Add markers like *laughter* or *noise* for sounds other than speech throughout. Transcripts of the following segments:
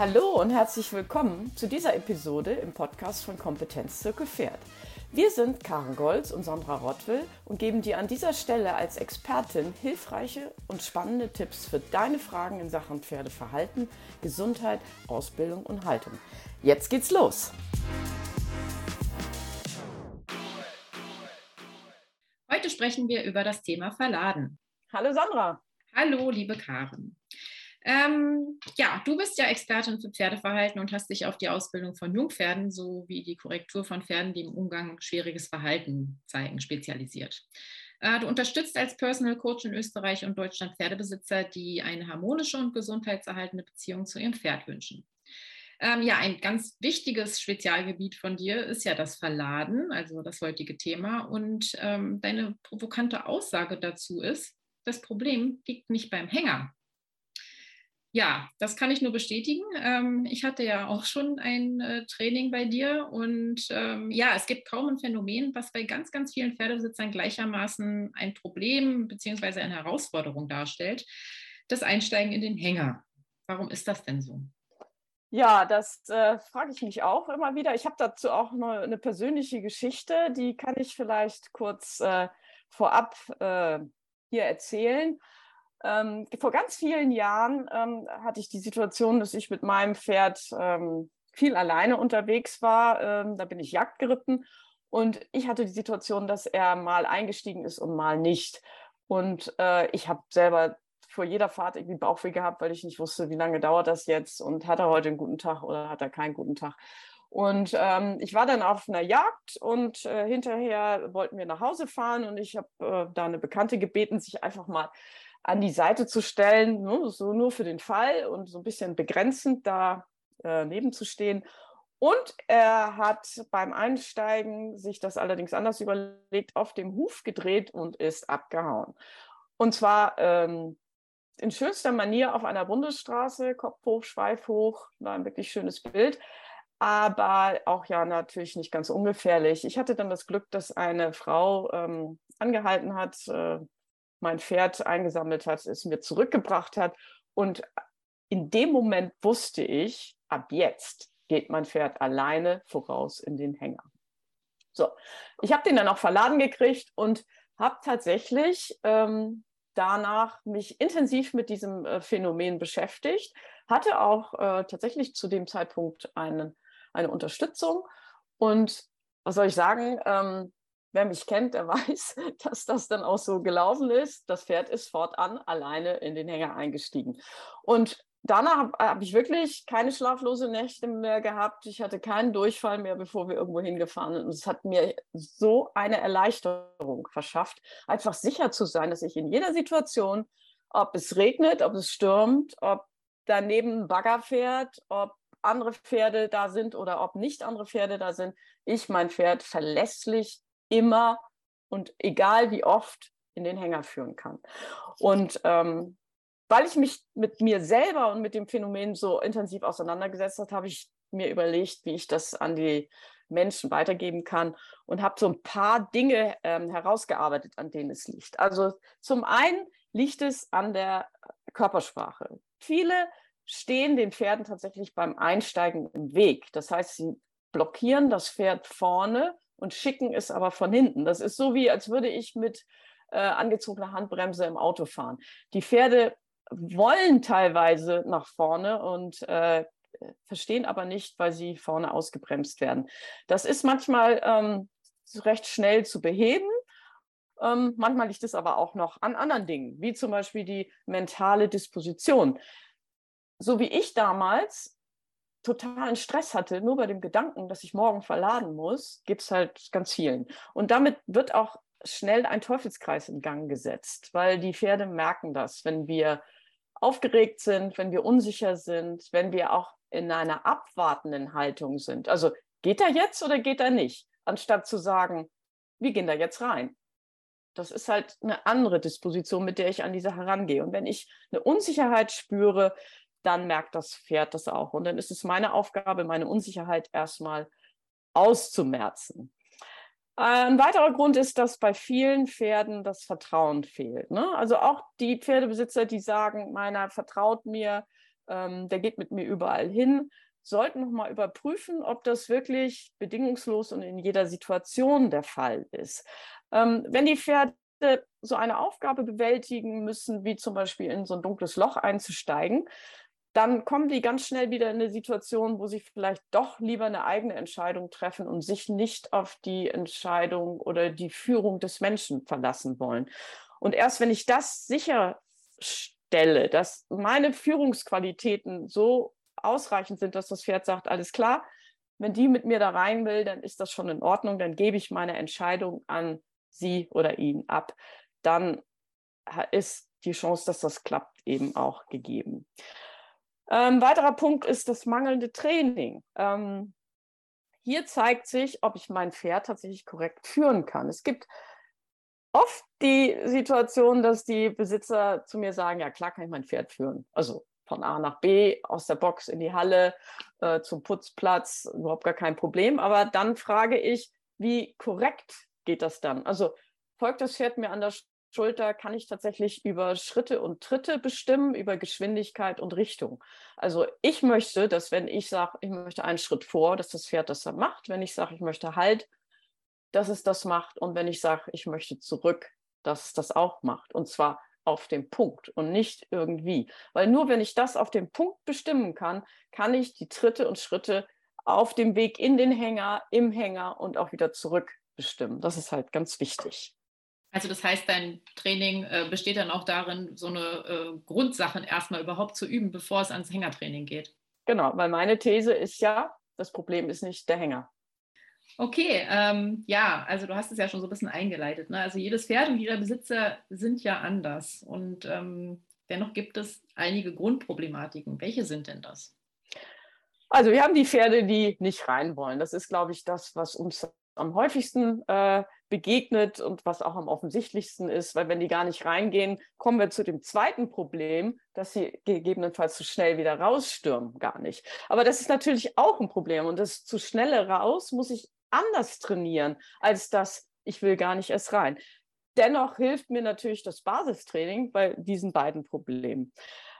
Hallo und herzlich willkommen zu dieser Episode im Podcast von Kompetenzzirkel Pferd. Wir sind Karen Golz und Sandra Rottwill und geben dir an dieser Stelle als Expertin hilfreiche und spannende Tipps für deine Fragen in Sachen Pferdeverhalten, Gesundheit, Ausbildung und Haltung. Jetzt geht's los! Heute sprechen wir über das Thema Verladen. Hallo Sandra. Hallo, liebe Karen. Ähm, ja, du bist ja Expertin für Pferdeverhalten und hast dich auf die Ausbildung von Jungpferden sowie die Korrektur von Pferden, die im Umgang schwieriges Verhalten zeigen, spezialisiert. Äh, du unterstützt als Personal Coach in Österreich und Deutschland Pferdebesitzer, die eine harmonische und gesundheitserhaltende Beziehung zu ihrem Pferd wünschen. Ähm, ja, ein ganz wichtiges Spezialgebiet von dir ist ja das Verladen, also das heutige Thema. Und ähm, deine provokante Aussage dazu ist, das Problem liegt nicht beim Hänger, ja, das kann ich nur bestätigen. Ähm, ich hatte ja auch schon ein äh, Training bei dir und ähm, ja, es gibt kaum ein Phänomen, was bei ganz, ganz vielen Pferdebesitzern gleichermaßen ein Problem bzw. eine Herausforderung darstellt. Das Einsteigen in den Hänger. Warum ist das denn so? Ja, das äh, frage ich mich auch immer wieder. Ich habe dazu auch eine, eine, persönliche Geschichte, die kann ich vielleicht kurz äh, vorab äh, hier erzählen. Ähm, vor ganz vielen Jahren ähm, hatte ich die Situation, dass ich mit meinem Pferd ähm, viel alleine unterwegs war. Ähm, da bin ich Jagd geritten und ich hatte die Situation, dass er mal eingestiegen ist und mal nicht. Und äh, ich habe selber vor jeder Fahrt irgendwie Bauchweh gehabt, weil ich nicht wusste, wie lange dauert das jetzt und hat er heute einen guten Tag oder hat er keinen guten Tag. Und ähm, ich war dann auf einer Jagd und äh, hinterher wollten wir nach Hause fahren und ich habe äh, da eine Bekannte gebeten, sich einfach mal an die Seite zu stellen, ne, so nur für den Fall und so ein bisschen begrenzend da äh, nebenzustehen. Und er hat beim Einsteigen sich das allerdings anders überlegt, auf dem Huf gedreht und ist abgehauen. Und zwar ähm, in schönster Manier auf einer Bundesstraße, Kopf hoch, Schweif hoch, war ein wirklich schönes Bild, aber auch ja natürlich nicht ganz ungefährlich. Ich hatte dann das Glück, dass eine Frau ähm, angehalten hat, äh, mein Pferd eingesammelt hat, es mir zurückgebracht hat. Und in dem Moment wusste ich, ab jetzt geht mein Pferd alleine voraus in den Hänger. So, ich habe den dann auch verladen gekriegt und habe tatsächlich ähm, danach mich intensiv mit diesem äh, Phänomen beschäftigt, hatte auch äh, tatsächlich zu dem Zeitpunkt einen, eine Unterstützung und was soll ich sagen, ähm, wer mich kennt, der *laughs* weiß, dass das dann auch so gelaufen ist. Das Pferd ist fortan alleine in den Hänger eingestiegen. Und danach habe hab ich wirklich keine schlaflose Nächte mehr gehabt. Ich hatte keinen Durchfall mehr, bevor wir irgendwo hingefahren sind. Und es hat mir so eine Erleichterung verschafft, einfach sicher zu sein, dass ich in jeder Situation, ob es regnet, ob es stürmt, ob daneben ein Bagger fährt, ob andere Pferde da sind oder ob nicht andere Pferde da sind, ich mein Pferd verlässlich immer und egal wie oft in den Hänger führen kann. Und ähm, weil ich mich mit mir selber und mit dem Phänomen so intensiv auseinandergesetzt habe, habe ich mir überlegt, wie ich das an die Menschen weitergeben kann und habe so ein paar Dinge ähm, herausgearbeitet, an denen es liegt. Also zum einen liegt es an der Körpersprache. Viele stehen den Pferden tatsächlich beim Einsteigen im Weg. Das heißt, sie blockieren das Pferd vorne und schicken es aber von hinten. Das ist so wie, als würde ich mit äh, angezogener Handbremse im Auto fahren. Die Pferde wollen teilweise nach vorne und äh, verstehen aber nicht, weil sie vorne ausgebremst werden. Das ist manchmal ähm, recht schnell zu beheben. Ähm, manchmal liegt es aber auch noch an anderen Dingen, wie zum Beispiel die mentale Disposition. So wie ich damals totalen Stress hatte, nur bei dem Gedanken, dass ich morgen verladen muss, gibt es halt ganz vielen. Und damit wird auch schnell ein Teufelskreis in Gang gesetzt, weil die Pferde merken das, wenn wir aufgeregt sind, wenn wir unsicher sind, wenn wir auch in einer abwartenden Haltung sind. Also geht er jetzt oder geht er nicht? Anstatt zu sagen, wir gehen da jetzt rein. Das ist halt eine andere Disposition, mit der ich an diese herangehe. Und wenn ich eine Unsicherheit spüre, dann merkt das Pferd das auch. Und dann ist es meine Aufgabe, meine Unsicherheit erstmal auszumerzen. Ein weiterer Grund ist, dass bei vielen Pferden das Vertrauen fehlt. Ne? Also auch die Pferdebesitzer, die sagen, meiner vertraut mir, ähm, der geht mit mir überall hin, sollten nochmal überprüfen, ob das wirklich bedingungslos und in jeder Situation der Fall ist. Ähm, wenn die Pferde so eine Aufgabe bewältigen müssen, wie zum Beispiel in so ein dunkles Loch einzusteigen, dann kommen die ganz schnell wieder in eine Situation, wo sie vielleicht doch lieber eine eigene Entscheidung treffen und sich nicht auf die Entscheidung oder die Führung des Menschen verlassen wollen. Und erst wenn ich das sicherstelle, dass meine Führungsqualitäten so ausreichend sind, dass das Pferd sagt, alles klar, wenn die mit mir da rein will, dann ist das schon in Ordnung, dann gebe ich meine Entscheidung an sie oder ihn ab. Dann ist die Chance, dass das klappt, eben auch gegeben. Ähm, weiterer Punkt ist das mangelnde Training. Ähm, hier zeigt sich, ob ich mein Pferd tatsächlich korrekt führen kann. Es gibt oft die Situation, dass die Besitzer zu mir sagen, ja klar kann ich mein Pferd führen. Also von A nach B, aus der Box in die Halle, äh, zum Putzplatz, überhaupt gar kein Problem. Aber dann frage ich, wie korrekt geht das dann? Also folgt das Pferd mir an der Schulter, kann ich tatsächlich über Schritte und Tritte bestimmen, über Geschwindigkeit und Richtung. Also ich möchte, dass wenn ich sage, ich möchte einen Schritt vor, dass das Pferd das dann macht. Wenn ich sage, ich möchte halt, dass es das macht. Und wenn ich sage, ich möchte zurück, dass es das auch macht. Und zwar auf dem Punkt und nicht irgendwie. Weil nur wenn ich das auf dem Punkt bestimmen kann, kann ich die Tritte und Schritte auf dem Weg in den Hänger, im Hänger und auch wieder zurück bestimmen. Das ist halt ganz wichtig. Also das heißt, dein Training äh, besteht dann auch darin, so eine äh, Grundsachen erstmal überhaupt zu üben, bevor es ans Hängertraining geht. Genau, weil meine These ist ja, das Problem ist nicht der Hänger. Okay, ähm, ja, also du hast es ja schon so ein bisschen eingeleitet. Ne? Also jedes Pferd und jeder Besitzer sind ja anders. Und ähm, dennoch gibt es einige Grundproblematiken. Welche sind denn das? Also wir haben die Pferde, die nicht rein wollen. Das ist, glaube ich, das, was uns am häufigsten äh, begegnet und was auch am offensichtlichsten ist, weil wenn die gar nicht reingehen, kommen wir zu dem zweiten Problem, dass sie gegebenenfalls zu schnell wieder rausstürmen, gar nicht. Aber das ist natürlich auch ein Problem und das zu schnelle raus muss ich anders trainieren, als das, ich will gar nicht erst rein. Dennoch hilft mir natürlich das Basistraining bei diesen beiden Problemen.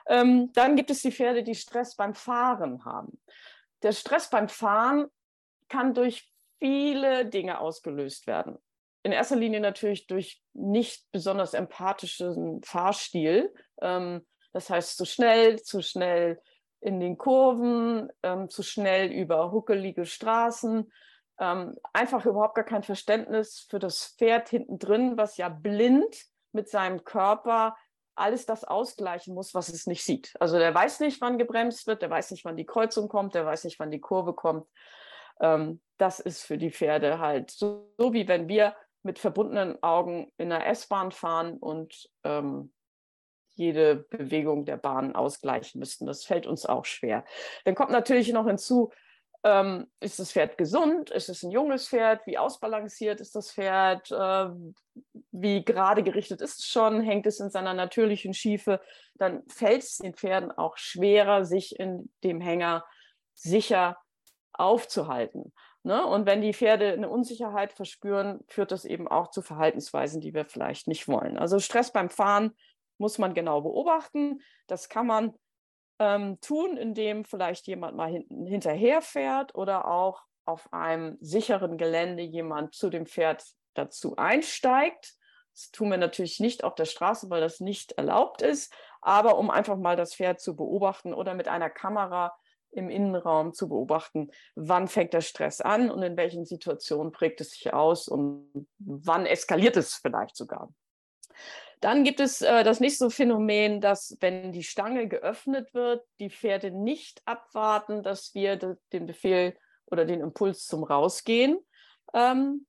Ähm, dann gibt es die Pferde, die Stress beim Fahren haben. Der Stress beim Fahren kann durch viele Dinge ausgelöst werden in erster Linie natürlich durch nicht besonders empathischen Fahrstil. Ähm, das heißt, zu schnell, zu schnell in den Kurven, ähm, zu schnell über huckelige Straßen. Ähm, einfach überhaupt gar kein Verständnis für das Pferd hinten drin, was ja blind mit seinem Körper alles das ausgleichen muss, was es nicht sieht. Also der weiß nicht, wann gebremst wird, der weiß nicht, wann die Kreuzung kommt, der weiß nicht, wann die Kurve kommt. Ähm, das ist für die Pferde halt so, so, wie wenn wir mit verbundenen Augen in der S-Bahn fahren und ähm, jede Bewegung der Bahn ausgleichen müssten. Das fällt uns auch schwer. Dann kommt natürlich noch hinzu, ähm, ist das Pferd gesund? Ist es ein junges Pferd? Wie ausbalanciert ist das Pferd? Äh, wie gerade gerichtet ist es schon? Hängt es in seiner natürlichen Schiefe? Dann fällt es den Pferden auch schwerer, sich in dem Hänger sicher aufzuhalten. Ne? Und wenn die Pferde eine Unsicherheit verspüren, führt das eben auch zu Verhaltensweisen, die wir vielleicht nicht wollen. Also Stress beim Fahren muss man genau beobachten. Das kann man ähm, tun, indem vielleicht jemand mal hinterher fährt oder auch auf einem sicheren Gelände jemand zu dem Pferd dazu einsteigt. Das tun wir natürlich nicht auf der Straße, weil das nicht erlaubt ist, aber um einfach mal das Pferd zu beobachten oder mit einer Kamera im Innenraum zu beobachten, wann fängt der Stress an und in welchen Situationen prägt es sich aus und wann eskaliert es vielleicht sogar. Dann gibt es äh, das nächste Phänomen, dass wenn die Stange geöffnet wird, die Pferde nicht abwarten, dass wir de den Befehl oder den Impuls zum Rausgehen ähm,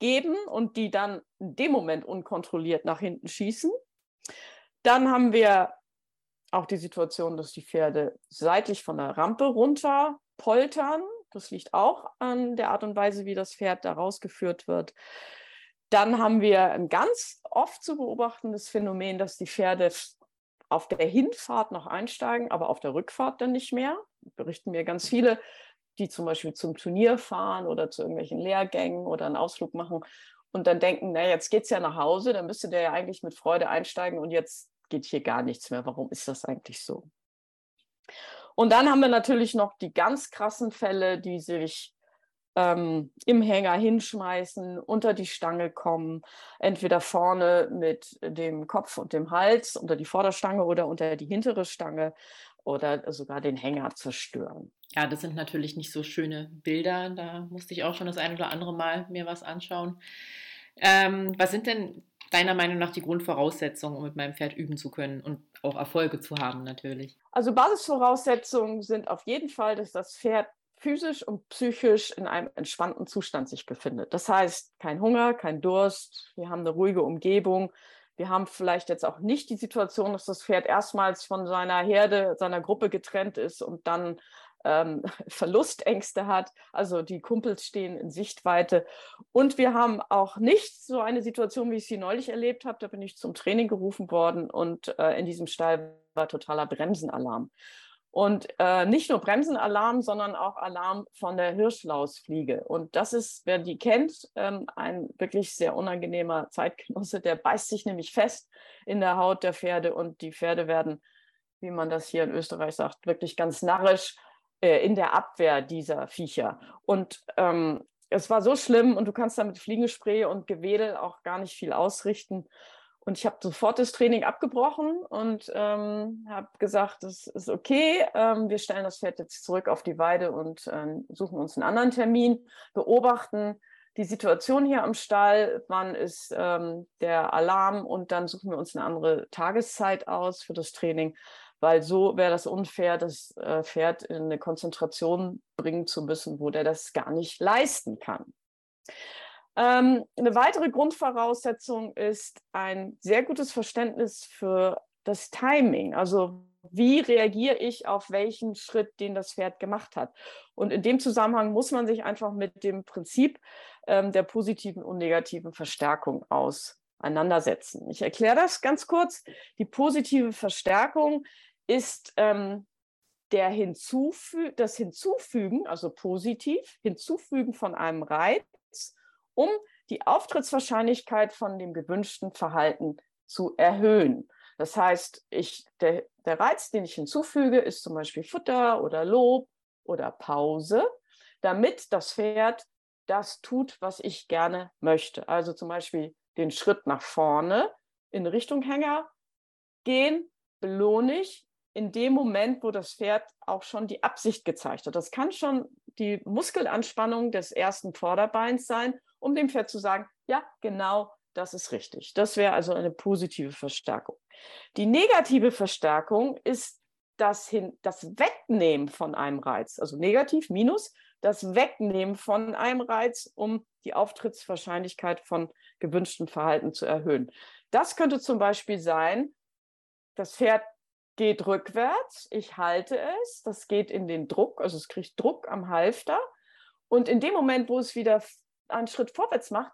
geben und die dann in dem Moment unkontrolliert nach hinten schießen. Dann haben wir auch die Situation, dass die Pferde seitlich von der Rampe runter poltern. Das liegt auch an der Art und Weise, wie das Pferd da rausgeführt wird. Dann haben wir ein ganz oft zu beobachtendes Phänomen, dass die Pferde auf der Hinfahrt noch einsteigen, aber auf der Rückfahrt dann nicht mehr. Berichten mir ganz viele, die zum Beispiel zum Turnier fahren oder zu irgendwelchen Lehrgängen oder einen Ausflug machen und dann denken, na, jetzt geht es ja nach Hause, dann müsste der ja eigentlich mit Freude einsteigen und jetzt geht hier gar nichts mehr. Warum ist das eigentlich so? Und dann haben wir natürlich noch die ganz krassen Fälle, die sich ähm, im Hänger hinschmeißen, unter die Stange kommen, entweder vorne mit dem Kopf und dem Hals unter die Vorderstange oder unter die hintere Stange oder sogar den Hänger zerstören. Ja, das sind natürlich nicht so schöne Bilder. Da musste ich auch schon das ein oder andere Mal mir was anschauen. Ähm, was sind denn deiner Meinung nach die Grundvoraussetzungen, um mit meinem Pferd üben zu können und auch Erfolge zu haben natürlich? Also Basisvoraussetzungen sind auf jeden Fall, dass das Pferd physisch und psychisch in einem entspannten Zustand sich befindet. Das heißt, kein Hunger, kein Durst, wir haben eine ruhige Umgebung. Wir haben vielleicht jetzt auch nicht die Situation, dass das Pferd erstmals von seiner Herde, seiner Gruppe getrennt ist und dann ähm, *laughs* Verlustängste hat. Also die Kumpels stehen in Sichtweite. Und wir haben auch nicht so eine Situation, wie ich sie neulich erlebt habe. Da bin ich zum Training gerufen worden und äh, in diesem Stall war totaler Bremsenalarm. Und äh, nicht nur Bremsenalarm, sondern auch Alarm von der Hirschlausfliege. Und das ist, wer die kennt, ähm, ein wirklich sehr unangenehmer Zeitgenosse. Der beißt sich nämlich fest in der Haut der Pferde und die Pferde werden, wie man das hier in Österreich sagt, wirklich ganz narrisch äh, in der Abwehr dieser Viecher. Und ähm, es war so schlimm und du kannst da mit Fliegespray und Gewedel auch gar nicht viel ausrichten. Und ich habe sofort das Training abgebrochen und ähm, habe gesagt, das ist okay, ähm, wir stellen das Pferd jetzt zurück auf die Weide und ähm, suchen uns einen anderen Termin, beobachten die Situation hier am Stall, wann ist ähm, der Alarm und dann suchen wir uns eine andere Tageszeit aus für das Training weil so wäre das unfair, das äh, Pferd in eine Konzentration bringen zu müssen, wo der das gar nicht leisten kann. Ähm, eine weitere Grundvoraussetzung ist ein sehr gutes Verständnis für das Timing. Also wie reagiere ich auf welchen Schritt, den das Pferd gemacht hat. Und in dem Zusammenhang muss man sich einfach mit dem Prinzip ähm, der positiven und negativen Verstärkung auseinandersetzen. Ich erkläre das ganz kurz. Die positive Verstärkung ist ähm, der Hinzufü das Hinzufügen, also positiv, Hinzufügen von einem Reiz, um die Auftrittswahrscheinlichkeit von dem gewünschten Verhalten zu erhöhen. Das heißt, ich, der, der Reiz, den ich hinzufüge, ist zum Beispiel Futter oder Lob oder Pause, damit das Pferd das tut, was ich gerne möchte. Also zum Beispiel den Schritt nach vorne in Richtung Hänger gehen, belohne ich in dem Moment, wo das Pferd auch schon die Absicht gezeigt hat. Das kann schon die Muskelanspannung des ersten Vorderbeins sein, um dem Pferd zu sagen, ja, genau, das ist richtig. Das wäre also eine positive Verstärkung. Die negative Verstärkung ist das, hin, das Wegnehmen von einem Reiz, also negativ minus, das Wegnehmen von einem Reiz, um die Auftrittswahrscheinlichkeit von gewünschtem Verhalten zu erhöhen. Das könnte zum Beispiel sein, das Pferd geht rückwärts, ich halte es, das geht in den Druck, also es kriegt Druck am Halfter. Und in dem Moment, wo es wieder einen Schritt vorwärts macht,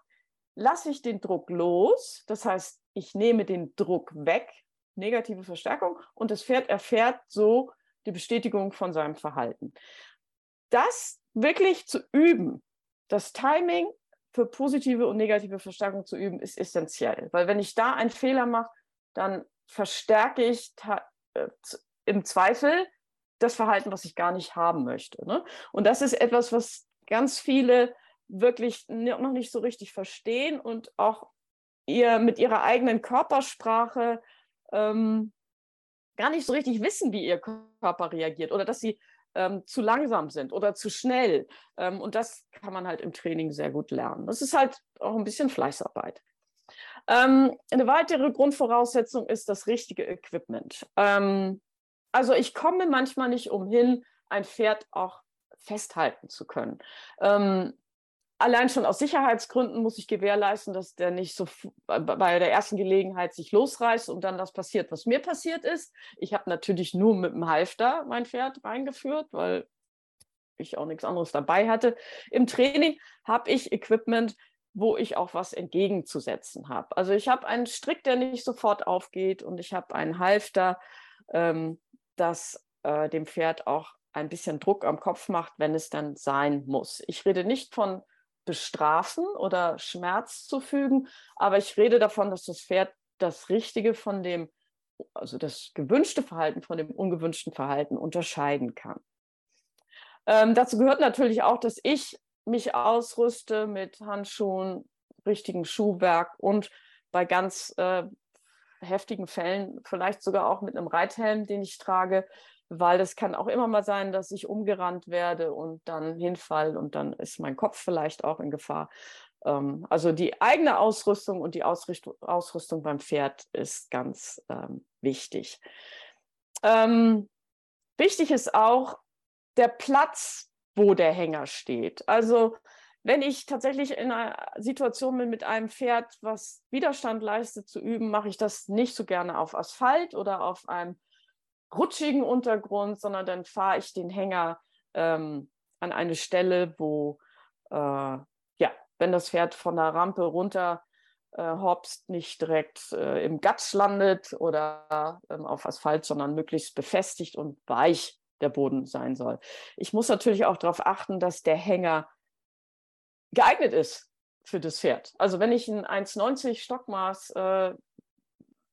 lasse ich den Druck los. Das heißt, ich nehme den Druck weg, negative Verstärkung, und das Pferd erfährt so die Bestätigung von seinem Verhalten. Das wirklich zu üben, das Timing für positive und negative Verstärkung zu üben, ist essentiell. Weil wenn ich da einen Fehler mache, dann verstärke ich äh, im Zweifel das Verhalten, was ich gar nicht haben möchte. Ne? Und das ist etwas, was ganz viele wirklich noch nicht so richtig verstehen und auch ihr mit ihrer eigenen Körpersprache ähm, gar nicht so richtig wissen, wie ihr Körper reagiert oder dass sie ähm, zu langsam sind oder zu schnell. Ähm, und das kann man halt im Training sehr gut lernen. Das ist halt auch ein bisschen Fleißarbeit. Ähm, eine weitere Grundvoraussetzung ist das richtige Equipment. Ähm, also ich komme manchmal nicht umhin, ein Pferd auch festhalten zu können. Ähm, allein schon aus Sicherheitsgründen muss ich gewährleisten, dass der nicht so bei der ersten Gelegenheit sich losreißt und dann das passiert, was mir passiert ist. Ich habe natürlich nur mit dem Halfter mein Pferd reingeführt, weil ich auch nichts anderes dabei hatte. Im Training habe ich Equipment, wo ich auch was entgegenzusetzen habe. Also ich habe einen Strick, der nicht sofort aufgeht und ich habe einen Halfter, ähm, das äh, dem Pferd auch ein bisschen Druck am Kopf macht, wenn es dann sein muss. Ich rede nicht von bestrafen oder Schmerz zufügen, aber ich rede davon, dass das Pferd das Richtige von dem also das gewünschte Verhalten von dem ungewünschten Verhalten unterscheiden kann. Ähm, dazu gehört natürlich auch, dass ich mich ausrüste mit Handschuhen, richtigen Schuhwerk und bei ganz äh, heftigen Fällen vielleicht sogar auch mit einem Reithelm, den ich trage, weil es kann auch immer mal sein, dass ich umgerannt werde und dann hinfall und dann ist mein Kopf vielleicht auch in Gefahr. Ähm, also die eigene Ausrüstung und die Ausrichtung, Ausrüstung beim Pferd ist ganz ähm, wichtig. Ähm, wichtig ist auch der Platz, wo der Hänger steht. Also wenn ich tatsächlich in einer Situation bin mit einem Pferd, was Widerstand leistet zu üben, mache ich das nicht so gerne auf Asphalt oder auf einem rutschigen Untergrund, sondern dann fahre ich den Hänger ähm, an eine Stelle, wo, äh, ja, wenn das Pferd von der Rampe runter äh, hopst, nicht direkt äh, im Gatsch landet oder ähm, auf Asphalt, sondern möglichst befestigt und weich der Boden sein soll. Ich muss natürlich auch darauf achten, dass der Hänger geeignet ist für das Pferd. Also wenn ich ein 1,90 Stockmaß äh,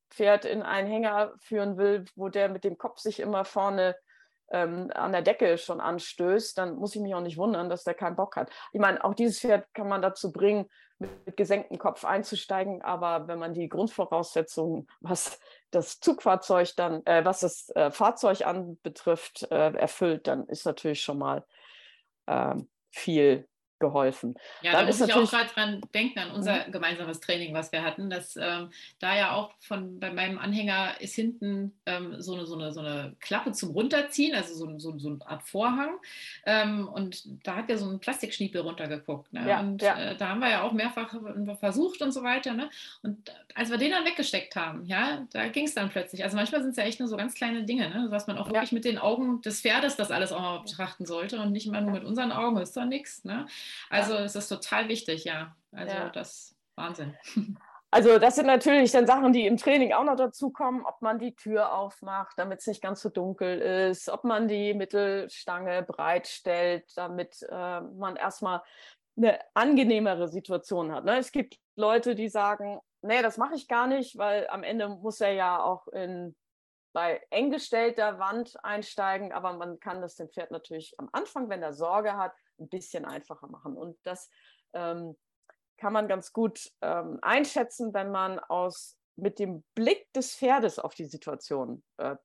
Pferd in einen Hänger führen will, wo der mit dem Kopf sich immer vorne ähm, an der Decke schon anstößt, dann muss ich mich auch nicht wundern, dass der keinen Bock hat. Ich meine, auch dieses Pferd kann man dazu bringen, mit, gesenktem Kopf einzusteigen, aber wenn man die Grundvoraussetzungen, was das Zugfahrzeug dann, äh, was das äh, Fahrzeug anbetrifft, äh, erfüllt, dann ist natürlich schon mal ähm, viel geholfen. Ja, Dann da muss ich auch gerade dran denken, an unser mhm. gemeinsames Training, was wir hatten, dass ähm, da ja auch von bei meinem Anhänger ist hinten ähm, so, eine, so, eine, so eine Klappe zum Runterziehen, also so, so, so eine Art Vorhang. Ähm, und da hat ja so ein Plastikschniepel runtergeguckt. Ne? Ja, und ja. Äh, da haben wir ja auch mehrfach versucht und so weiter. Ne? Und als wir den dann weggesteckt haben, ja, da ging es dann plötzlich. Also manchmal sind es ja echt nur so ganz kleine Dinge, ne? was man auch wirklich ja. mit den Augen des Pferdes das alles auch mal betrachten sollte und nicht immer nur mit unseren Augen, ist da nichts. Ne? Also es ist total wichtig, ja. Also ja. das Wahnsinn. *laughs* Also das sind natürlich dann Sachen, die im Training auch noch dazu kommen, ob man die Tür aufmacht, damit es nicht ganz so dunkel ist, ob man die Mittelstange bereitstellt, damit äh, man erstmal eine angenehmere Situation hat. Ne? Es gibt Leute, die sagen, nee, das mache ich gar nicht, weil am Ende muss er ja auch in bei eng gestellter Wand einsteigen, aber man kann das dem Pferd natürlich am Anfang, wenn er Sorge hat, ein bisschen einfacher machen. Und das ähm, kann man ganz gut ähm, einschätzen, wenn man aus mit dem Blick des Pferdes auf die Situation äh,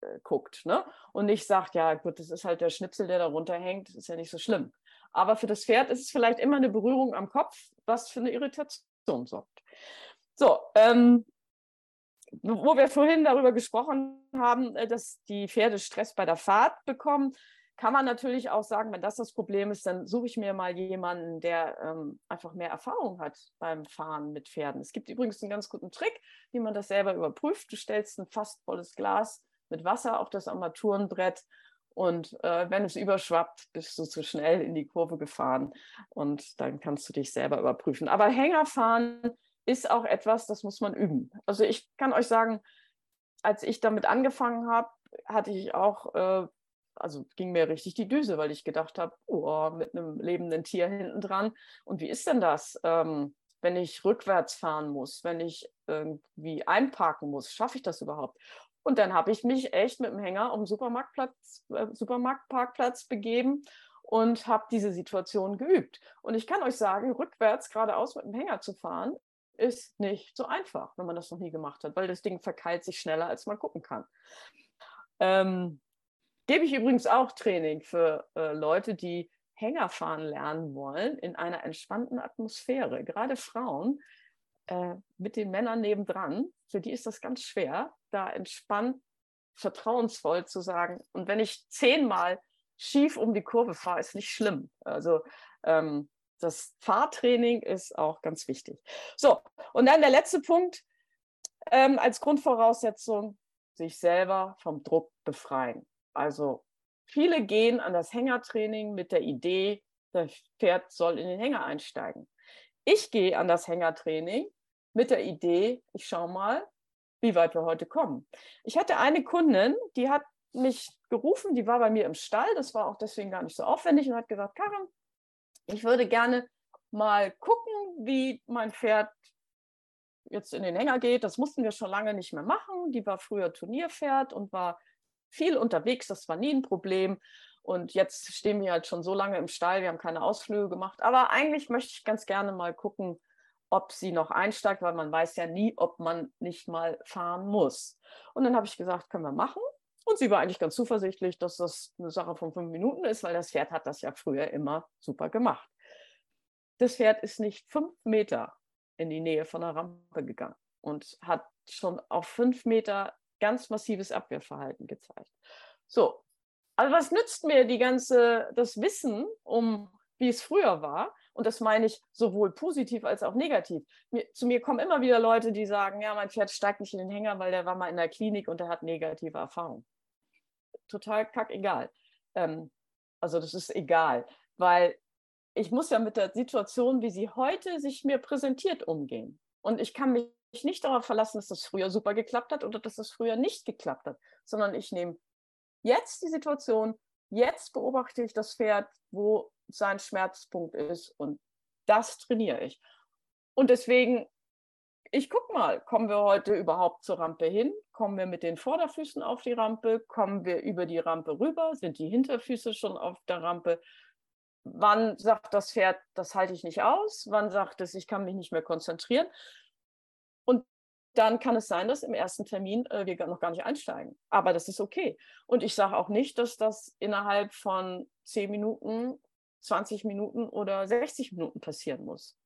äh, guckt ne? und nicht sagt, ja gut, das ist halt der Schnipsel, der da runterhängt, ist ja nicht so schlimm. Aber für das Pferd ist es vielleicht immer eine Berührung am Kopf, was für eine Irritation sorgt. So, ähm, wo wir vorhin darüber gesprochen haben, äh, dass die Pferde Stress bei der Fahrt bekommen, kann man natürlich auch sagen, wenn das das Problem ist, dann suche ich mir mal jemanden, der ähm, einfach mehr Erfahrung hat beim Fahren mit Pferden. Es gibt übrigens einen ganz guten Trick, wie man das selber überprüft. Du stellst ein fast volles Glas mit Wasser auf das Armaturenbrett und äh, wenn es überschwappt, bist du zu schnell in die Kurve gefahren und dann kannst du dich selber überprüfen. Aber Hängerfahren ist auch etwas, das muss man üben. Also ich kann euch sagen, als ich damit angefangen habe, hatte ich auch äh, also ging mir richtig die Düse, weil ich gedacht habe, oh, mit einem lebenden Tier hinten dran. Und wie ist denn das, ähm, wenn ich rückwärts fahren muss, wenn ich irgendwie einparken muss? Schaffe ich das überhaupt? Und dann habe ich mich echt mit dem Hänger um Supermarktplatz, äh, Supermarktparkplatz begeben und habe diese Situation geübt. Und ich kann euch sagen, rückwärts geradeaus mit dem Hänger zu fahren, ist nicht so einfach, wenn man das noch nie gemacht hat, weil das Ding verkeilt sich schneller, als man gucken kann. Ähm, Gebe ich übrigens auch Training für äh, Leute, die Hängerfahren lernen wollen in einer entspannten Atmosphäre. Gerade Frauen äh, mit den Männern nebendran, für die ist das ganz schwer, da entspannt, vertrauensvoll zu sagen. Und wenn ich zehnmal schief um die Kurve fahre, ist nicht schlimm. Also ähm, das Fahrtraining ist auch ganz wichtig. So, und dann der letzte Punkt ähm, als Grundvoraussetzung, sich selber vom Druck befreien. Also viele gehen an das Hängertraining mit der Idee, das Pferd soll in den Hänger einsteigen. Ich gehe an das Hängertraining mit der Idee, ich schaue mal, wie weit wir heute kommen. Ich hatte eine Kundin, die hat mich gerufen, die war bei mir im Stall, das war auch deswegen gar nicht so aufwendig und hat gesagt, Karin, ich würde gerne mal gucken, wie mein Pferd jetzt in den Hänger geht. Das mussten wir schon lange nicht mehr machen. Die war früher Turnierpferd und war viel unterwegs. Das war nie ein Problem. Und jetzt stehen wir halt schon so lange im Stall. Wir haben keine Ausflüge gemacht. Aber eigentlich möchte ich ganz gerne mal gucken, ob sie noch einsteigt, weil man weiß ja nie, ob man nicht mal fahren muss. Und dann habe ich gesagt, können wir machen. Und sie war eigentlich ganz zuversichtlich, dass das eine Sache von fünf Minuten ist, weil das Pferd hat das ja früher immer super gemacht. Das Pferd ist nicht fünf Meter in die Nähe von der Rampe gegangen und hat schon auf fünf Meter ganz massives Abwehrverhalten gezeigt. So, also was nützt mir die ganze, das Wissen um, wie es früher war? Und das meine ich sowohl positiv als auch negativ. Mir, zu mir kommen immer wieder Leute, die sagen, ja, mein Pferd steigt nicht in den Hänger, weil der war mal in der Klinik und der hat negative Erfahrungen. Total kackegal. Ähm, also das ist egal, weil ich muss ja mit der Situation, wie sie heute sich mir präsentiert, umgehen. Und ich kann mich nicht darauf verlassen, dass das früher super geklappt hat oder dass das früher nicht geklappt hat, sondern ich nehme jetzt die Situation, jetzt beobachte ich das Pferd, wo sein Schmerzpunkt ist und das trainiere ich. Und deswegen, ich gucke mal, kommen wir heute überhaupt zur Rampe hin? Kommen wir mit den Vorderfüßen auf die Rampe? Kommen wir über die Rampe rüber? Sind die Hinterfüße schon auf der Rampe? Wann sagt das Pferd, das halte ich nicht aus? Wann sagt es, ich kann mich nicht mehr konzentrieren? Und dann kann es sein, dass im ersten Termin äh, wir noch gar nicht einsteigen. Aber das ist okay. Und ich sage auch nicht, dass das innerhalb von zehn Minuten, 20 Minuten oder 60 Minuten passieren muss.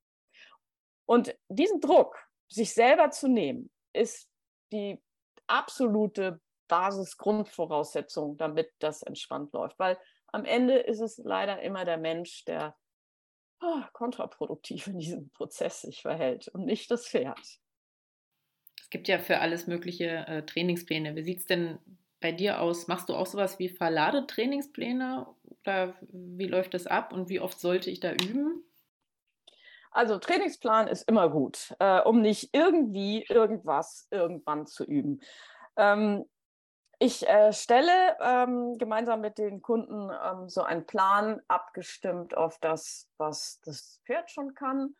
Und diesen Druck, sich selber zu nehmen, ist die absolute Basisgrundvoraussetzung, damit das entspannt läuft. Weil am Ende ist es leider immer der Mensch, der oh, kontraproduktiv in diesem Prozess sich verhält und nicht das Pferd. Es gibt ja für alles mögliche äh, Trainingspläne. Wie sieht es denn bei dir aus? Machst du auch sowas wie Verladetrainingspläne oder wie läuft das ab und wie oft sollte ich da üben? Also Trainingsplan ist immer gut, äh, um nicht irgendwie irgendwas irgendwann zu üben. Ähm, ich äh, stelle ähm, gemeinsam mit den Kunden ähm, so einen Plan abgestimmt auf das, was das Pferd schon kann.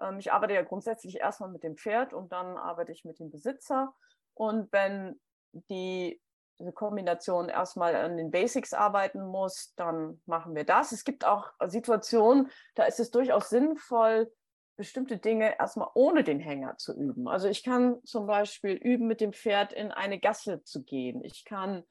Ähm, ich arbeite ja grundsätzlich erstmal mit dem Pferd und dann arbeite ich mit dem Besitzer. Und wenn die diese Kombination erstmal an den Basics arbeiten muss, dann machen wir das. Es gibt auch Situationen, da ist es durchaus sinnvoll, bestimmte Dinge erstmal ohne den Hänger zu üben. Also ich kann zum Beispiel üben, mit dem Pferd in eine Gasse zu gehen. Ich kann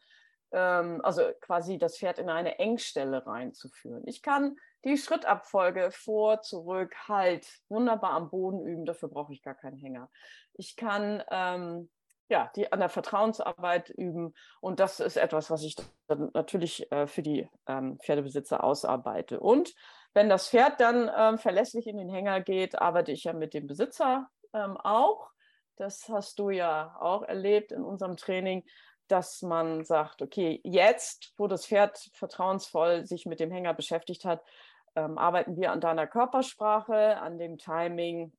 ähm, also quasi das Pferd in eine Engstelle reinzuführen. Ich kann die Schrittabfolge vor, zurück, halt wunderbar am Boden üben. Dafür brauche ich gar keinen Hänger. Ich kann ähm, ja, die an der Vertrauensarbeit üben. Und das ist etwas, was ich dann natürlich äh, für die ähm, Pferdebesitzer ausarbeite. Und wenn das Pferd dann ähm, verlässlich in den Hänger geht, arbeite ich ja mit dem Besitzer ähm, auch. Das hast du ja auch erlebt in unserem Training, dass man sagt, okay, jetzt, wo das Pferd vertrauensvoll sich mit dem Hänger beschäftigt hat, ähm, arbeiten wir an deiner Körpersprache, an dem Timing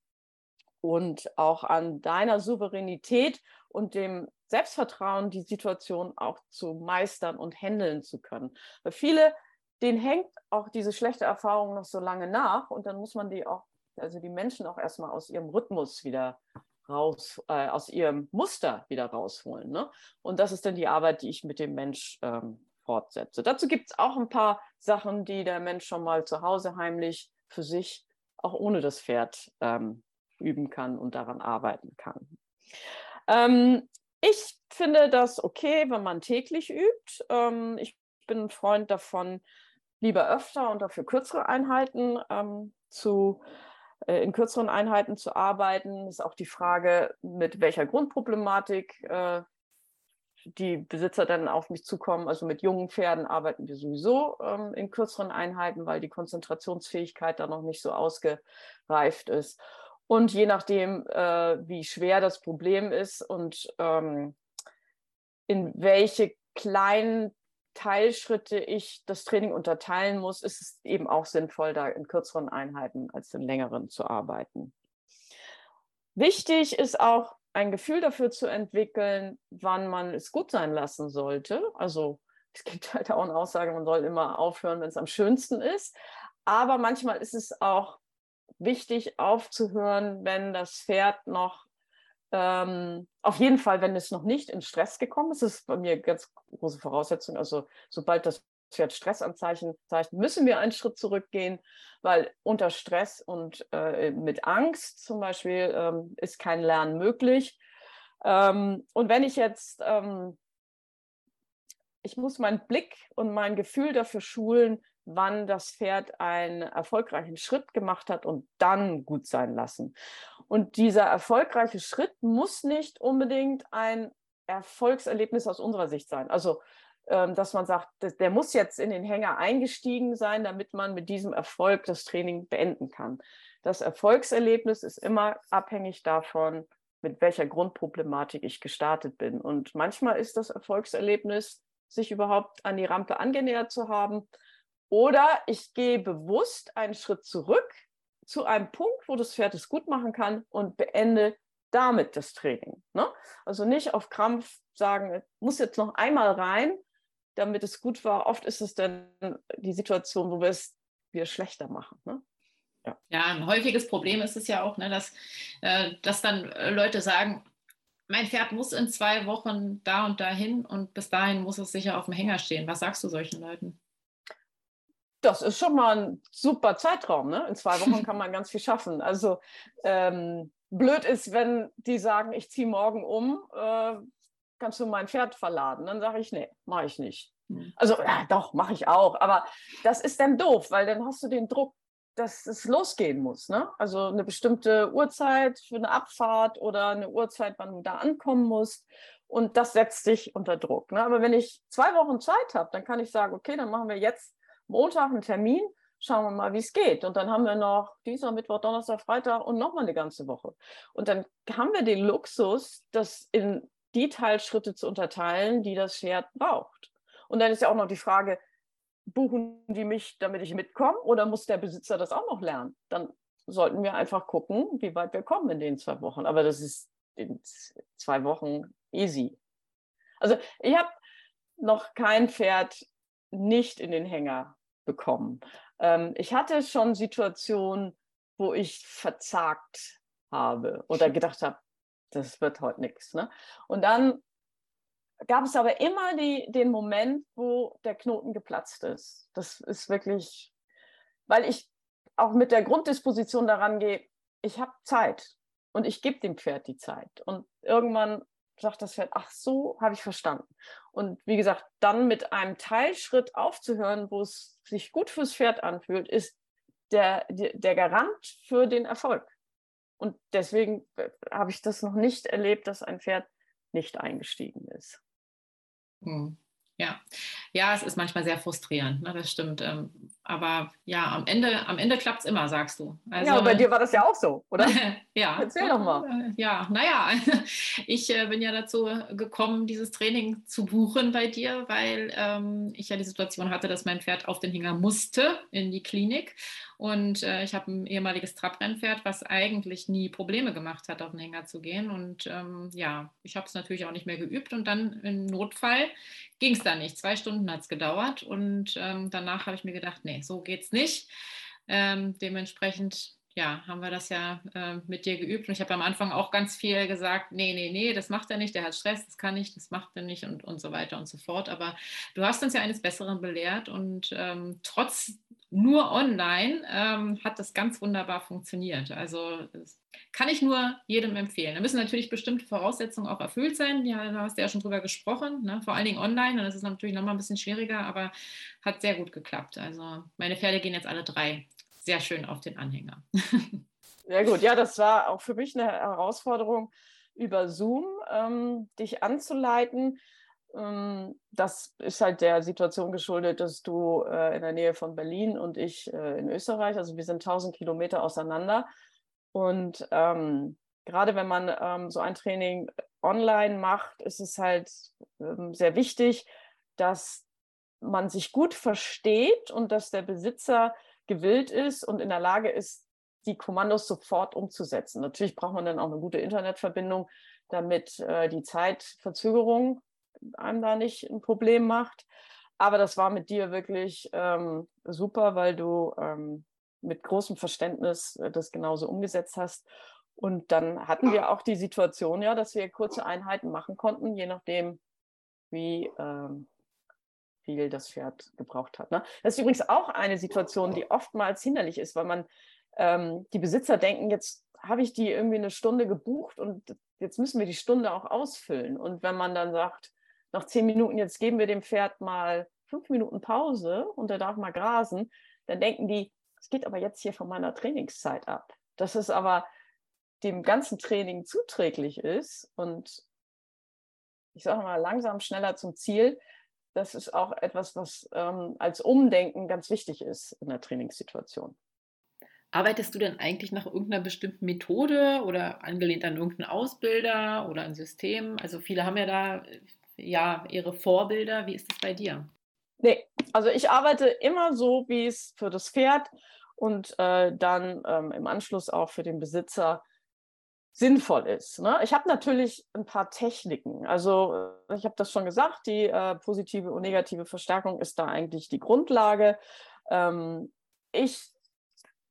und auch an deiner Souveränität und dem Selbstvertrauen, die Situation auch zu meistern und handeln zu können. Weil viele denen hängt auch diese schlechte Erfahrung noch so lange nach und dann muss man die auch, also die Menschen auch erstmal aus ihrem Rhythmus wieder raus, äh, aus ihrem Muster wieder rausholen. Ne? Und das ist dann die Arbeit, die ich mit dem Mensch ähm, fortsetze. Dazu gibt es auch ein paar Sachen, die der Mensch schon mal zu Hause heimlich für sich auch ohne das Pferd ähm, üben kann und daran arbeiten kann. Ähm, ich finde das okay, wenn man täglich übt. Ähm, ich bin ein Freund davon, lieber öfter und dafür kürzere Einheiten ähm, zu äh, in kürzeren Einheiten zu arbeiten. Ist auch die Frage, mit welcher Grundproblematik äh, die Besitzer dann auf mich zukommen. Also mit jungen Pferden arbeiten wir sowieso ähm, in kürzeren Einheiten, weil die Konzentrationsfähigkeit da noch nicht so ausgereift ist. Und je nachdem, äh, wie schwer das Problem ist und ähm, in welche kleinen Teilschritte ich das Training unterteilen muss, ist es eben auch sinnvoll, da in kürzeren Einheiten als in längeren zu arbeiten. Wichtig ist auch, ein Gefühl dafür zu entwickeln, wann man es gut sein lassen sollte. Also es gibt halt auch eine Aussage, man soll immer aufhören, wenn es am schönsten ist. Aber manchmal ist es auch wichtig aufzuhören, wenn das Pferd noch Ähm, auf jeden Fall, wenn es noch nicht in Stress gekommen ist, ist bei mir ganz große Voraussetzung. Also sobald das Pferd Stressanzeichen zeigt, müssen wir einen Schritt zurückgehen, weil unter Stress und äh, mit Angst zum Beispiel ähm, ist kein Lernen möglich. Ähm, und wenn ich jetzt, ähm, ich muss meinen Blick und mein Gefühl dafür schulen, wann das Pferd einen erfolgreichen Schritt gemacht hat und dann gut sein lassen. Und dieser erfolgreiche Schritt muss nicht unbedingt ein Erfolgserlebnis aus unserer Sicht sein. Also, ähm, dass man sagt, der muss jetzt in den Hänger eingestiegen sein, damit man mit diesem Erfolg das Training beenden kann. Das Erfolgserlebnis ist immer abhängig davon, mit welcher Grundproblematik ich gestartet bin. Und manchmal ist das Erfolgserlebnis, sich überhaupt an die Rampe angenähert zu haben. Oder ich gehe bewusst einen Schritt zurück zu einem Punkt, wo das Pferd es gut machen kann und beende damit das Training. Ne? Also nicht auf Krampf sagen, muss jetzt noch einmal rein, damit es gut war. Oft ist es dann die Situation, wo wir es wieder schlechter machen. Ne? Ja. ja. ein häufiges Problem ist es ja auch, ne, dass, äh, dass dann äh, Leute sagen, mein Pferd muss in zwei Wochen da und dahin und bis dahin muss es sicher auf dem Hänger stehen. Was sagst du solchen Leuten? Das ist schon mal ein super Zeitraum. Ne? In zwei Wochen kann man ganz viel schaffen. Also ähm, blöd ist, wenn die sagen, ich ziehe morgen um, äh, kannst du mein Pferd verladen? Dann sage ich, nee, mache ich nicht. Hm. Also ja, doch, mache ich auch. Aber das ist dann doof, weil dann hast du den Druck, dass es losgehen muss. Ne? Also eine bestimmte Uhrzeit für eine Abfahrt oder eine Uhrzeit, wann du da ankommen musst. Und das setzt dich unter Druck. Ne? Aber wenn ich zwei Wochen Zeit habe, dann kann ich sagen, okay, dann machen wir jetzt Montag einen Termin, schauen wir mal, wie es geht. Und dann haben wir noch dieser Mittwoch, Donnerstag, Freitag und nochmal eine ganze Woche. Und dann haben wir den Luxus, das in die Teilschritte zu unterteilen, die das Pferd braucht. Und dann ist ja auch noch die Frage, buchen die mich, damit ich mitkomme, oder muss der Besitzer das auch noch lernen? Dann sollten wir einfach gucken, wie weit wir kommen in den zwei Wochen. Aber das ist in zwei Wochen easy. Also ich habe noch kein Pferd nicht in den Hänger bekommen. Ähm, ich hatte schon Situationen, wo ich verzagt habe oder gedacht habe, das wird heute nichts. Ne? Und dann gab es aber immer die, den Moment, wo der Knoten geplatzt ist. Das ist wirklich, weil ich auch mit der Grunddisposition daran gehe, ich habe Zeit und ich gebe dem Pferd die Zeit. Und irgendwann sagt das Pferd, ach so, habe ich verstanden. Und wie gesagt, dann mit einem Teilschritt aufzuhören, wo es sich gut fürs Pferd anfühlt, ist der, der Garant für den Erfolg. Und deswegen äh, habe ich das noch nicht erlebt, dass ein Pferd nicht eingestiegen ist. Hm. Ja, ja, es ist manchmal sehr frustrierend, ne, das stimmt. Ähm, aber ja, am Ende, am Ende klappt es immer, sagst du. Also, ja, bei dir war das ja auch so, oder? *laughs* ja. Erzähl doch mal. Ja, naja, *laughs* ich äh, bin ja dazu gekommen, dieses Training zu buchen bei dir, weil ähm, ich ja die Situation hatte, dass mein Pferd auf den Hänger musste in die Klinik. Und äh, ich habe ein ehemaliges Trabrennpferd, was eigentlich nie Probleme gemacht hat, auf den Hänger zu gehen. Und ähm, ja, ich habe es natürlich auch nicht mehr geübt. Und dann im Notfall ging es dann nicht. Zwei Stunden hat es gedauert. Und ähm, danach habe ich mir gedacht, nee, so geht es nicht. Ähm, dementsprechend ja, haben wir das ja äh, mit dir geübt. Und ich habe am Anfang auch ganz viel gesagt, nee, nee, nee, das macht er nicht, der hat Stress, das kann nicht, das macht er nicht und, und so weiter und so fort. Aber du hast uns ja eines Besseren belehrt und ähm, trotz nur online ähm, hat das ganz wunderbar funktioniert. Also kann ich nur jedem empfehlen. Da müssen natürlich bestimmte Voraussetzungen auch erfüllt sein. Ja, da hast du ja schon drüber gesprochen, ne? vor allen Dingen online. Und das ist natürlich nochmal ein bisschen schwieriger, aber hat sehr gut geklappt. Also meine Pferde gehen jetzt alle drei sehr schön auf den Anhänger. *laughs* Sehr gut, ja, das war auch für mich eine Herausforderung, über Zoom ähm, dich anzuleiten. Ähm, das ist halt der Situation geschuldet, dass du äh, in der Nähe von Berlin und ich äh, in Österreich, also wir sind 1000 Kilometer auseinander. Und ähm, gerade wenn man ähm, so ein Training online macht, ist es halt ähm, sehr wichtig, dass man sich gut versteht und dass der Besitzer gewillt ist und in der Lage ist, die Kommandos sofort umzusetzen. Natürlich braucht man dann auch eine gute Internetverbindung, damit äh, die Zeitverzögerung einem da nicht ein Problem macht. Aber das war mit dir wirklich ähm, super, weil du ähm, mit großem Verständnis äh, das genauso umgesetzt hast. Und dann hatten wir auch die Situation, ja, dass wir kurze Einheiten machen konnten, je nachdem, wie ähm, viel das Pferd gebraucht hat. Ne? Das ist übrigens auch eine Situation, die oftmals hinderlich ist, weil man ähm, die Besitzer denken, jetzt habe ich die irgendwie eine Stunde gebucht und jetzt müssen wir die Stunde auch ausfüllen. Und wenn man dann sagt, nach zehn Minuten, jetzt geben wir dem Pferd mal fünf Minuten Pause und er darf mal grasen, dann denken die, es geht aber jetzt hier von meiner Trainingszeit ab. Das ist aber dem ganzen Training zuträglich ist und ich sage mal langsam schneller zum Ziel, das ist auch etwas, was ähm, als Umdenken ganz wichtig ist in der Trainingssituation. Arbeitest du denn eigentlich nach irgendeiner bestimmten Methode oder angelehnt an irgendeinen Ausbilder oder ein System? Also viele haben ja da ja ihre Vorbilder. Wie ist das bei dir? Nee, also ich arbeite immer so, wie es für das Pferd und äh, dann ähm, im Anschluss auch für den Besitzer sinnvoll ist. Ne? Ich habe natürlich ein paar Techniken. Also äh, ich habe das schon gesagt, die äh, positive und negative Verstärkung ist da eigentlich die Grundlage. Ähm, ich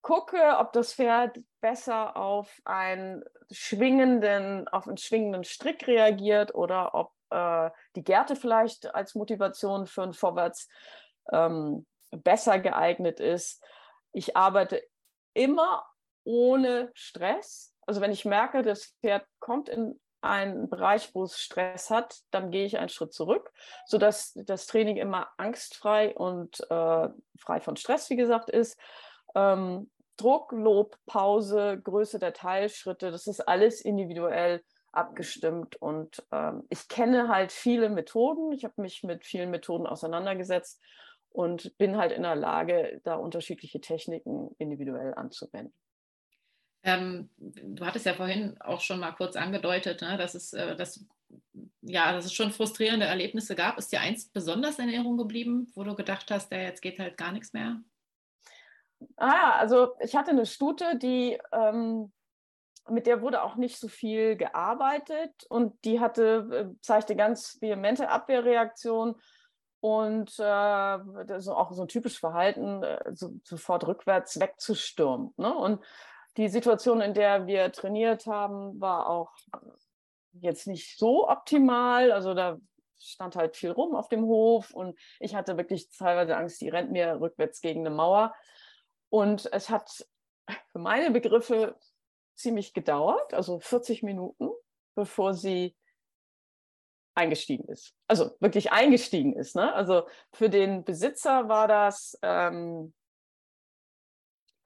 gucke, ob das Pferd besser auf einen schwingenden, auf einen schwingenden Strick reagiert oder ob äh, die Gerte vielleicht als Motivation für ein Vorwärts ähm, besser geeignet ist. Ich arbeite immer ohne Stress. Also wenn ich merke, das Pferd kommt in einen Bereich, wo es Stress hat, dann gehe ich einen Schritt zurück, sodass das Training immer angstfrei und äh, frei von Stress, wie gesagt, ist. Ähm, Druck, Lob, Pause, Größe der Teilschritte, das ist alles individuell abgestimmt und ähm, ich kenne halt viele Methoden. Ich habe mich mit vielen Methoden auseinandergesetzt und bin halt in der Lage, da unterschiedliche Techniken individuell anzuwenden. Ähm, du hattest ja vorhin auch schon mal kurz angedeutet, ne, dass, es, äh, dass, ja, dass es schon frustrierende Erlebnisse gab. Ist dir eins besonders in Erinnerung geblieben, wo du gedacht hast, ja, jetzt geht halt gar nichts mehr? Ah, also ich hatte eine Stute, die ähm, mit der wurde auch nicht so viel gearbeitet und die hatte, äh, zeigte ganz vehemente Abwehrreaktion und äh, so auch so ein typisches Verhalten, äh, so, sofort rückwärts wegzustürmen. Ne? Und die Situation, in der wir trainiert haben, war auch jetzt nicht so optimal. Also da stand halt viel rum auf dem Hof und ich hatte wirklich teilweise Angst, die rennt mir rückwärts gegen eine Mauer. Und es hat für meine Begriffe ziemlich gedauert, also 40 Minuten, bevor sie eingestiegen ist. Also wirklich eingestiegen ist. Ne? Also für den Besitzer war das ähm,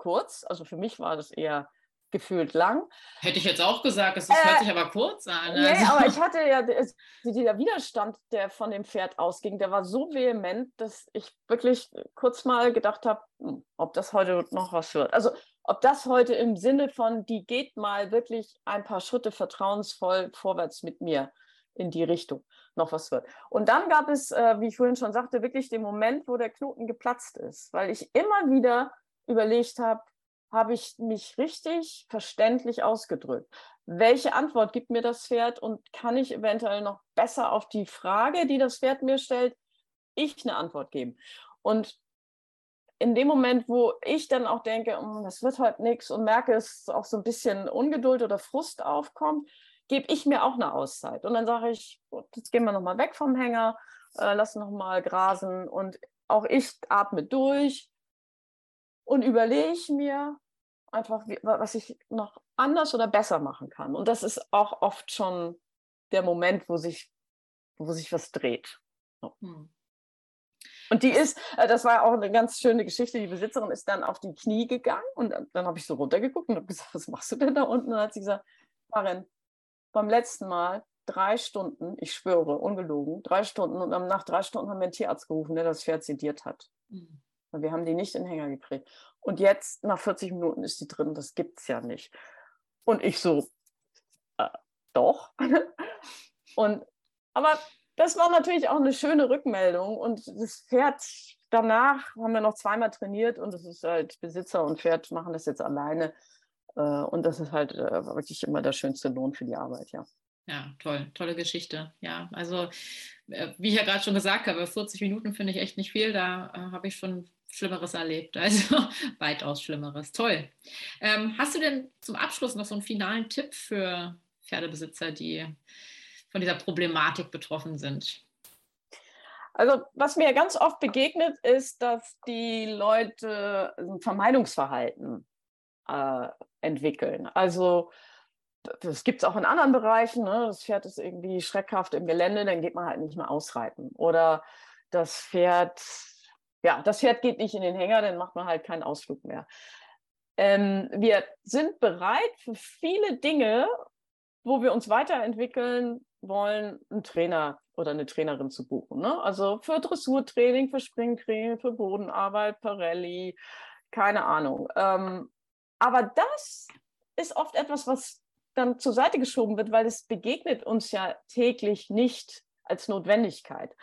kurz. Also für mich war das eher gefühlt lang. Hätte ich jetzt auch gesagt, es äh, hört sich aber kurz an. Nee, also. aber ich *laughs* hatte ja, dieser Widerstand, der von dem Pferd ausging, der war so vehement, dass ich wirklich kurz mal gedacht habe, hm, ob das heute noch was wird. Also ob das heute im Sinne von, die geht mal wirklich ein paar Schritte vertrauensvoll vorwärts mit mir in die Richtung noch was wird. Und dann gab es, äh, wie ich vorhin schon sagte, wirklich den Moment, wo der Knoten geplatzt ist, weil ich immer wieder überlegt habe, habe ich mich richtig verständlich ausgedrückt? Welche Antwort gibt mir das Pferd und kann ich eventuell noch besser auf die Frage, die das Pferd mir stellt, ich eine Antwort geben? Und in dem Moment, wo ich dann auch denke, oh, das wird heute nichts und merke, es auch so ein bisschen Ungeduld oder Frust aufkommt, gebe ich mir auch eine Auszeit. Und dann sage ich, jetzt gehen wir nochmal weg vom Hänger, äh, lassen nochmal grasen und auch ich atme durch, und überlege mir einfach, wie, was ich noch anders oder besser machen kann. Und das ist auch oft schon der Moment, wo sich, wo sich was dreht. So. Hm. Und die ist, äh, das war auch eine ganz schöne Geschichte, die Besitzerin ist dann auf die Knie gegangen und dann, dann habe ich so runtergeguckt und habe gesagt, was machst du denn da unten? Und dann hat sie gesagt, Karin, beim letzten Mal drei Stunden, ich schwöre, ungelogen, drei Stunden und dann nach drei Stunden haben wir einen Tierarzt gerufen, der das Pferd sediert hat. Mhm. Wir haben die nicht in den Hänger gekriegt. Und jetzt, nach 40 Minuten, ist die drin. Das gibt es ja nicht. Und ich so, äh, doch. *laughs* und, aber das war natürlich auch eine schöne Rückmeldung. Und das Pferd danach haben wir noch zweimal trainiert und das ist halt Besitzer und Pferd machen das jetzt alleine. Äh, und das ist halt äh, wirklich immer der schönste Lohn für die Arbeit, ja. Ja, toll, tolle Geschichte. Ja, also wie ich ja gerade schon gesagt habe, 40 Minuten finde ich echt nicht viel. Da habe ich schon Schlimmeres erlebt, also *laughs* weitaus Schlimmeres. Toll. Ähm, hast du denn zum Abschluss noch so einen finalen Tipp für Pferdebesitzer, die von dieser Problematik betroffen sind? Also was mir ganz oft begegnet, ist, dass die Leute ein Vermeidungsverhalten äh, entwickeln. Also das gibt es auch in anderen Bereichen. Ne? Das Pferd ist irgendwie schreckhaft im Gelände, dann geht man halt nicht mehr ausreiten. Oder das Pferd, ja, das Pferd geht nicht in den Hänger, dann macht man halt keinen Ausflug mehr. Ähm, wir sind bereit für viele Dinge, wo wir uns weiterentwickeln wollen, einen Trainer oder eine Trainerin zu buchen. Ne? Also für Dressurtraining, für Springtraining, für Bodenarbeit, Parelli, keine Ahnung. Ähm, aber das ist oft etwas, was dann zur Seite geschoben wird, weil es begegnet uns ja täglich nicht als Notwendigkeit.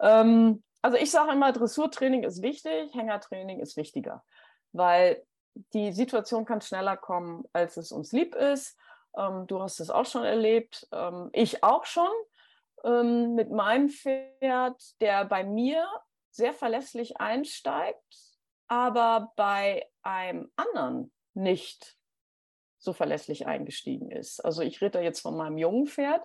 Ähm, also ich sage immer, Dressurtraining ist wichtig, Hängertraining ist wichtiger, weil die Situation kann schneller kommen, als es uns lieb ist. Ähm, du hast es auch schon erlebt, ähm, ich auch schon ähm, mit meinem Pferd, der bei mir sehr verlässlich einsteigt, aber bei einem anderen nicht so verlässlich eingestiegen ist. Also ich rede da jetzt von meinem jungen Pferd,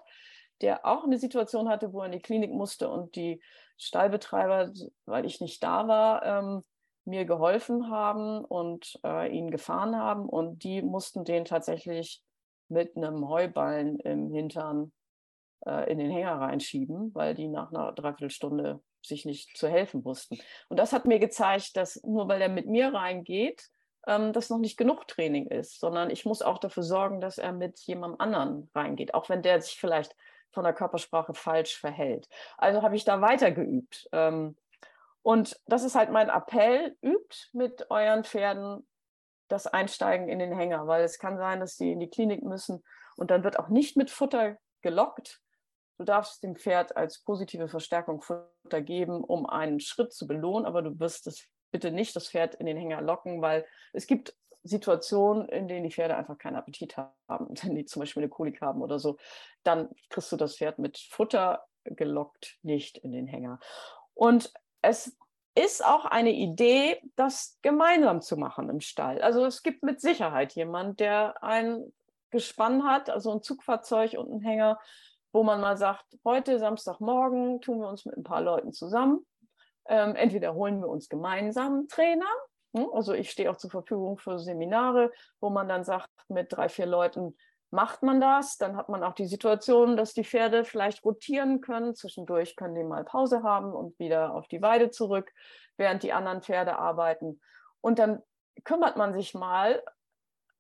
der auch eine Situation hatte, wo er in die Klinik musste und die Stallbetreiber, weil ich nicht da war, ähm, mir geholfen haben und äh, ihn gefahren haben und die mussten den tatsächlich mit einem Heuballen im Hintern äh, in den Hänger reinschieben, weil die nach einer Dreiviertelstunde sich nicht zu helfen wussten. Und das hat mir gezeigt, dass nur weil er mit mir reingeht, ähm, das noch nicht genug Training ist, sondern ich muss auch dafür sorgen, dass er mit jemandem anderen reingeht, auch wenn der sich vielleicht von der Körpersprache falsch verhält. Also habe ich da weiter geübt. Ähm, und das ist halt mein Appell, übt mit euren Pferden das Einsteigen in den Hänger, weil es kann sein, dass sie in die Klinik müssen und dann wird auch nicht mit Futter gelockt. Du darfst dem Pferd als positive Verstärkung Futter geben, um einen Schritt zu belohnen, aber du wirst das bitte nicht das Pferd in den Hänger locken, weil es gibt Situationen, in denen die Pferde einfach keinen Appetit haben, *laughs* wenn die zum Beispiel eine Kolik haben oder so, dann kriegst du das Pferd mit Futter gelockt nicht in den Hänger. Und es ist auch eine Idee, das gemeinsam zu machen im Stall. Also es gibt mit Sicherheit jemand, der ein Gespann hat, also ein Zugfahrzeug und einen Hänger, wo man mal sagt, heute Samstagmorgen tun wir uns mit ein paar Leuten zusammen ähm, entweder holen wir uns gemeinsam einen Trainer, also ich stehe auch zur Verfügung für Seminare, wo man dann sagt, mit drei, vier Leuten macht man das. Dann hat man auch die Situation, dass die Pferde vielleicht rotieren können. Zwischendurch können die mal Pause haben und wieder auf die Weide zurück, während die anderen Pferde arbeiten. Und dann kümmert man sich mal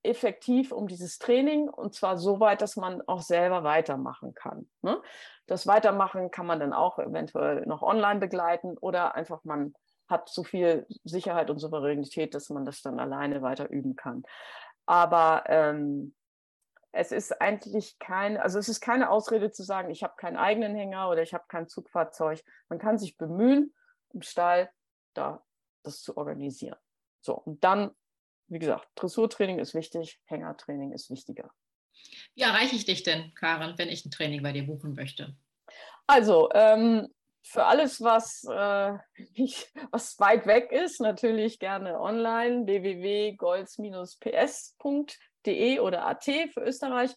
effektiv um dieses Training und zwar so weit, dass man auch selber weitermachen kann. Ne? Das Weitermachen kann man dann auch eventuell noch online begleiten oder einfach man hat so viel Sicherheit und Souveränität, dass man das dann alleine weiter üben kann. Aber ähm, es ist eigentlich kein, also es ist keine Ausrede zu sagen, ich habe keinen eigenen Hänger oder ich habe kein Zugfahrzeug. Man kann sich bemühen, im Stall da das zu organisieren. So, und dann wie gesagt, Dressurtraining ist wichtig, Hängertraining ist wichtiger. Wie erreiche ich dich denn, Karen, wenn ich ein Training bei dir buchen möchte? Also, ähm, für alles, was, äh, *laughs* nicht, was weit weg ist, natürlich gerne online www.golds-ps.de oder at für Österreich.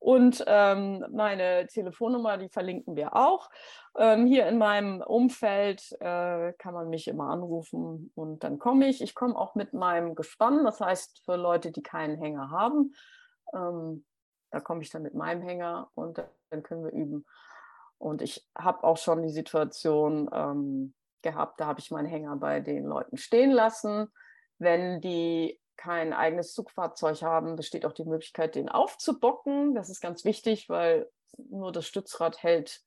Und ähm, meine Telefonnummer, die verlinken wir auch. Ähm, hier in meinem Umfeld äh, kann man mich immer anrufen und dann komme ich. Ich komme auch mit meinem Gespann, das heißt für Leute, die keinen Hänger haben. Ähm, da komme ich dann mit meinem Hänger und dann können wir üben. Und ich habe auch schon die Situation ähm, gehabt, da habe ich meinen Hänger bei den Leuten stehen lassen. Wenn die kein eigenes Zugfahrzeug haben, besteht auch die Möglichkeit, den aufzubocken. Das ist ganz wichtig, weil nur das Stützrad hält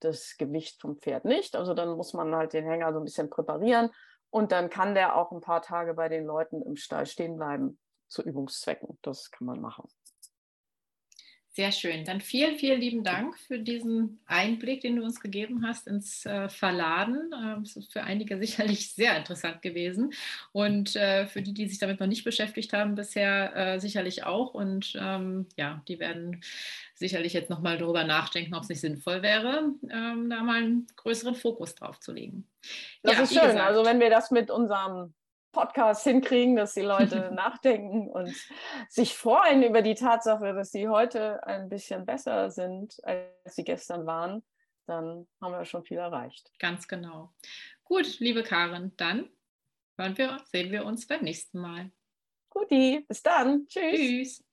das Gewicht vom Pferd nicht. Also dann muss man halt den Hänger so ein bisschen präparieren und dann kann der auch ein paar Tage bei den Leuten im Stall stehen bleiben zu Übungszwecken. Das kann man machen. Sehr schön. Dann vielen, vielen lieben Dank für diesen Einblick, den du uns gegeben hast ins äh, Verladen. Ähm, es ist für einige *laughs* sicherlich sehr interessant gewesen und äh, für die, die sich damit noch nicht beschäftigt haben bisher, äh, sicherlich auch. Und ähm, ja, die werden sicherlich jetzt nochmal darüber nachdenken, ob es nicht sinnvoll wäre, ähm, da mal einen größeren Fokus drauf zu legen. Das ja, ist schön. Gesagt, also wenn wir das mit unserem Podcast hinkriegen, dass die Leute *laughs* nachdenken und sich freuen über die Tatsache, dass sie heute ein bisschen besser sind, als sie gestern waren, dann haben wir schon viel erreicht. Ganz genau. Gut, liebe Karin, dann hören wir, sehen wir uns beim nächsten Mal. Guti, bis dann. Tschüss. Tschüss.